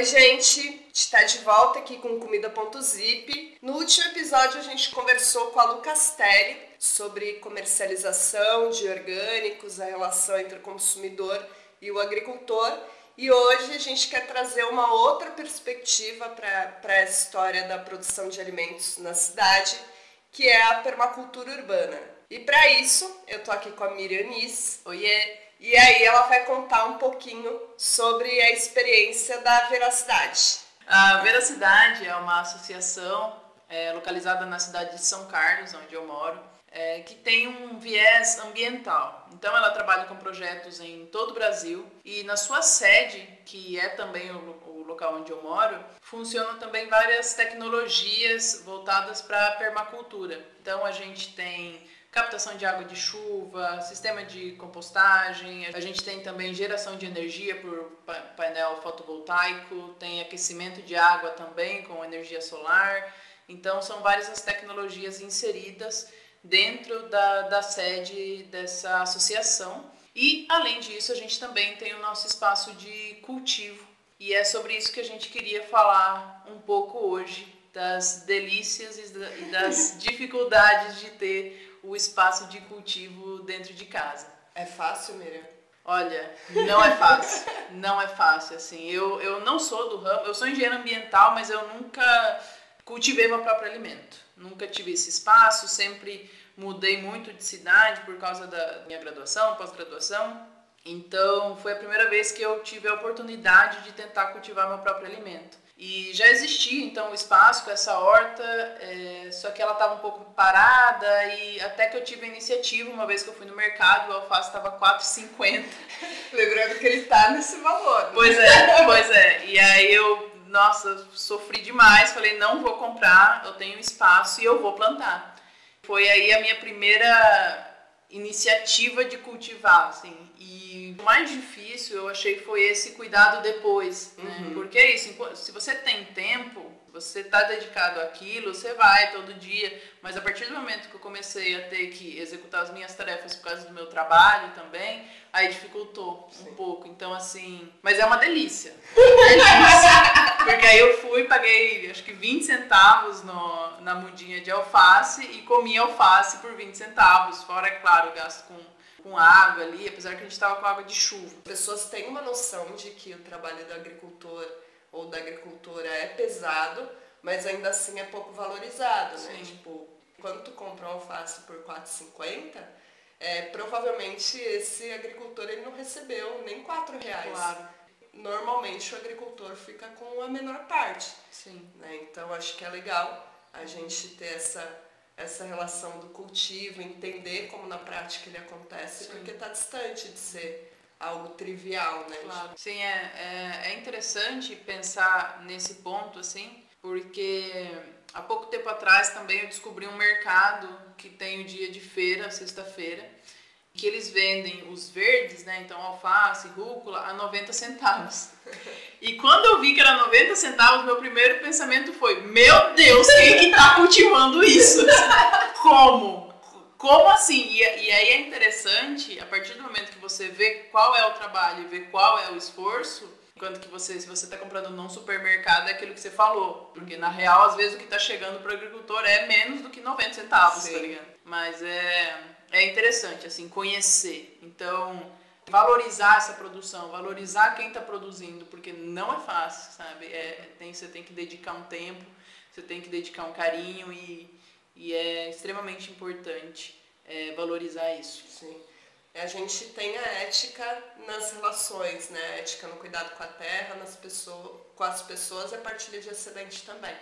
Oi, gente! Está de volta aqui com Comida.zip. No último episódio a gente conversou com a Lu Castelli sobre comercialização de orgânicos, a relação entre o consumidor e o agricultor. E hoje a gente quer trazer uma outra perspectiva para essa história da produção de alimentos na cidade, que é a permacultura urbana. E para isso, eu tô aqui com a Miriam Nis. Oiê! E aí ela vai contar um pouquinho sobre a experiência da Veracidade. A Veracidade é uma associação é, localizada na cidade de São Carlos, onde eu moro, é, que tem um viés ambiental. Então ela trabalha com projetos em todo o Brasil e na sua sede, que é também o, o local onde eu moro, funcionam também várias tecnologias voltadas para a permacultura. Então a gente tem captação de água de chuva, sistema de compostagem, a gente tem também geração de energia por painel fotovoltaico, tem aquecimento de água também com energia solar. Então, são várias as tecnologias inseridas dentro da, da sede dessa associação. E, além disso, a gente também tem o nosso espaço de cultivo. E é sobre isso que a gente queria falar um pouco hoje, das delícias e das dificuldades de ter o espaço de cultivo dentro de casa. É fácil, Miriam? Olha, não é fácil. não é fácil, assim. Eu, eu não sou do ramo, eu sou engenheiro ambiental, mas eu nunca cultivei meu próprio alimento. Nunca tive esse espaço, sempre mudei muito de cidade por causa da minha graduação, pós-graduação. Então, foi a primeira vez que eu tive a oportunidade de tentar cultivar meu próprio alimento. E já existia então o espaço com essa horta, é, só que ela estava um pouco parada e até que eu tive a iniciativa, uma vez que eu fui no mercado, o alface estava 4,50. Lembrando que ele está nesse valor. Né? Pois é, pois é. E aí eu, nossa, sofri demais, falei, não vou comprar, eu tenho espaço e eu vou plantar. Foi aí a minha primeira iniciativa de cultivar, assim. E o mais difícil eu achei foi esse cuidado depois, né? Uhum. Porque é isso, se você tem tempo, você está dedicado àquilo, você vai todo dia, mas a partir do momento que eu comecei a ter que executar as minhas tarefas por causa do meu trabalho também, aí dificultou Sim. um pouco. Então, assim. Mas é uma delícia. delícia. Porque aí eu fui, paguei acho que 20 centavos no, na mudinha de alface e comi alface por 20 centavos. Fora, é claro, o gasto com com água ali, apesar que a gente estava com água de chuva. As pessoas têm uma noção de que o trabalho do agricultor ou da agricultura é pesado, mas ainda assim é pouco valorizado, né? Sim. Tipo, quando tu compra um alface por 4,50, é, provavelmente esse agricultor ele não recebeu nem 4 reais. Claro. Normalmente o agricultor fica com a menor parte. Sim. Né? Então acho que é legal a gente ter essa, essa relação do cultivo, entender como na prática ele acontece, Sim. porque está distante de ser algo trivial, né? Claro. Sim, é, é, é interessante pensar nesse ponto, assim, porque há pouco tempo atrás também eu descobri um mercado que tem o dia de feira, sexta-feira, que eles vendem os verdes, né? Então alface, rúcula, a 90 centavos. E quando eu vi que era 90 centavos, meu primeiro pensamento foi: Meu Deus, quem que tá cultivando isso? Como? Como assim? E, e, aí é interessante, a partir do momento que você vê qual é o trabalho e vê qual é o esforço, enquanto que você, se você está comprando num supermercado, é aquilo que você falou. Porque na real, às vezes, o que está chegando para o agricultor é menos do que 90 centavos, tá Sim. tá ligado? Mas é, é interessante, assim, conhecer. Então, valorizar essa produção, valorizar quem está produzindo, porque não é fácil, sabe? É, tem, você tem que dedicar um tempo, você tem que dedicar um carinho e e é extremamente importante é, valorizar isso. Sim. A gente tem a ética nas relações, né? A ética no cuidado com a terra, nas pessoas, com as pessoas e a partilha de excedente também.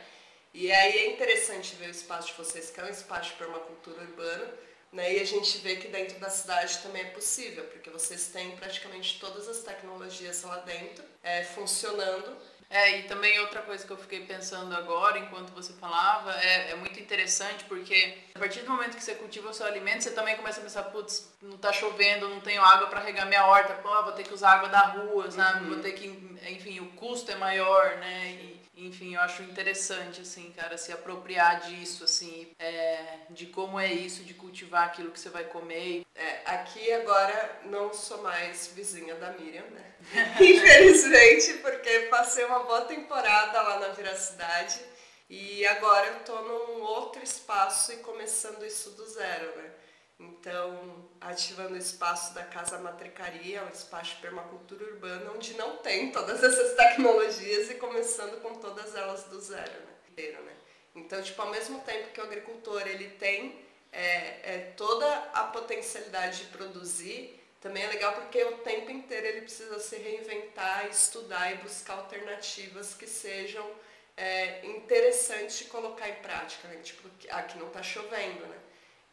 E aí é interessante ver o espaço de vocês, que é um espaço de permacultura urbana, né? E a gente vê que dentro da cidade também é possível, porque vocês têm praticamente todas as tecnologias lá dentro é, funcionando é, e também outra coisa que eu fiquei pensando agora, enquanto você falava, é, é muito interessante porque a partir do momento que você cultiva o seu alimento, você também começa a pensar, putz, não tá chovendo, não tenho água para regar minha horta, pô, vou ter que usar água da rua, sabe? Uhum. Vou ter que, enfim, o custo é maior, né? E, enfim, eu acho interessante, assim, cara, se apropriar disso, assim, é, de como é isso, de cultivar aquilo que você vai comer. É, aqui agora não sou mais vizinha da Miriam, né? Infelizmente, porque passei uma boa temporada lá na Viracidade e agora eu tô num outro espaço e começando isso do zero, né? Então, ativando o espaço da Casa Matricaria, um espaço de permacultura urbana, onde não tem todas essas tecnologias e começando com todas elas do zero, né? né? Então, tipo, ao mesmo tempo que o agricultor ele tem é, é, toda a potencialidade de produzir, também é legal porque o tempo inteiro ele precisa se reinventar, estudar e buscar alternativas que sejam é, interessantes de colocar em prática. Né? Tipo, aqui não está chovendo, né?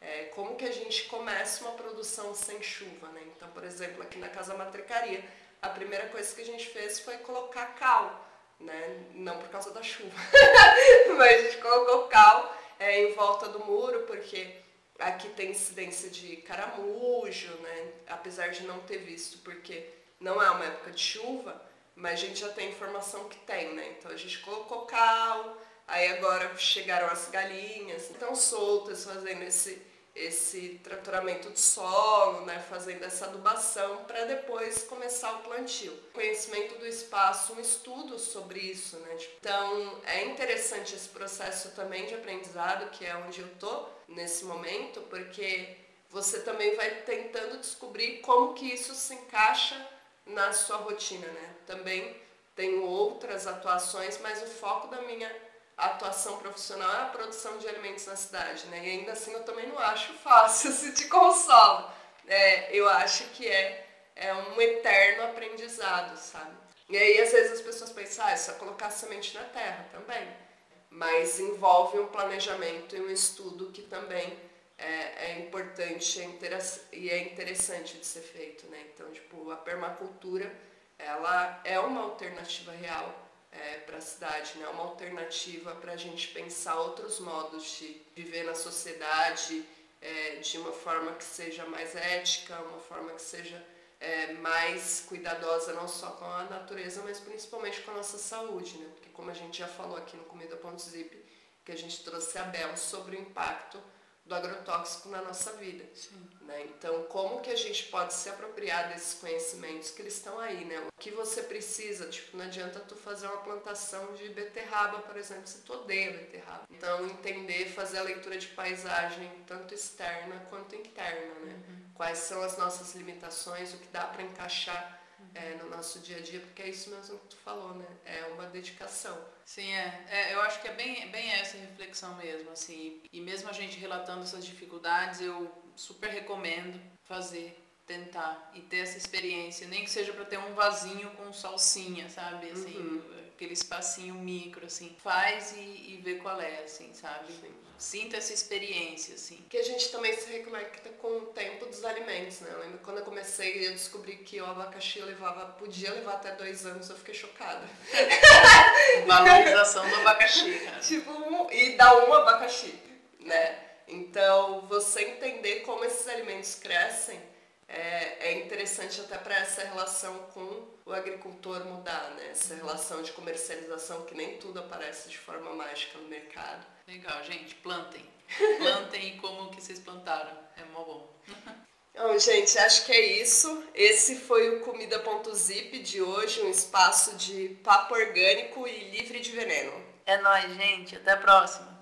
É, como que a gente começa uma produção sem chuva, né? Então, por exemplo, aqui na Casa Matricaria, a primeira coisa que a gente fez foi colocar cal, né? Não por causa da chuva, mas a gente colocou cal é, em volta do muro, porque aqui tem incidência de caramujo, né? Apesar de não ter visto, porque não é uma época de chuva, mas a gente já tem informação que tem, né? Então a gente colocou cal, aí agora chegaram as galinhas, estão soltas fazendo esse, esse tratoramento de solo, né? Fazendo essa adubação para depois começar o plantio. Conhecimento do espaço, um estudo sobre isso, né? Então é interessante esse processo também de aprendizado, que é onde eu tô nesse momento, porque você também vai tentando descobrir como que isso se encaixa na sua rotina, né? Também tenho outras atuações, mas o foco da minha atuação profissional é a produção de alimentos na cidade, né? E ainda assim eu também não acho fácil, se te consolo. É, eu acho que é, é um eterno aprendizado, sabe? E aí às vezes as pessoas pensam, ah, é só colocar semente na terra também. Mas envolve um planejamento e um estudo que também é, é importante é e é interessante de ser feito, né? Então, tipo, a permacultura, ela é uma alternativa real é, para a cidade, né? Uma alternativa para a gente pensar outros modos de viver na sociedade é, de uma forma que seja mais ética, uma forma que seja é, mais cuidadosa não só com a natureza, mas principalmente com a nossa saúde, né? Porque como a gente já falou aqui no Comida.zip, que a gente trouxe a Bel sobre o impacto do agrotóxico na nossa vida. Né? Então, como que a gente pode se apropriar desses conhecimentos que eles estão aí, né? O que você precisa, tipo, não adianta tu fazer uma plantação de beterraba, por exemplo, se tu odeia beterraba. Então, entender, fazer a leitura de paisagem, tanto externa quanto interna, né? Uhum. Quais são as nossas limitações, o que dá para encaixar é, no nosso dia a dia, porque é isso mesmo que tu falou, né? É uma dedicação. Sim, é. é eu acho que é bem, bem essa reflexão mesmo, assim. E mesmo a gente relatando essas dificuldades, eu super recomendo fazer, tentar e ter essa experiência, nem que seja para ter um vasinho com salsinha, sabe? Assim, uhum espacinho micro, assim. Faz e, e vê qual é, assim, sabe? Sim. Sinta essa experiência, assim. Que a gente também se reconecta com o tempo dos alimentos, né? Eu lembro quando eu comecei, eu descobri que o abacaxi levava, podia levar até dois anos, eu fiquei chocada. Valorização do abacaxi, cara. Tipo, um, e dá um abacaxi, né? Então, você entender como esses alimentos crescem é, é interessante até para essa relação com o agricultor mudar, né? Essa relação de comercialização que nem tudo aparece de forma mágica no mercado. Legal, gente, plantem. Plantem como que vocês plantaram. É mó bom. Então, gente, acho que é isso. Esse foi o Comida.zip de hoje, um espaço de papo orgânico e livre de veneno. É nóis, gente. Até a próxima.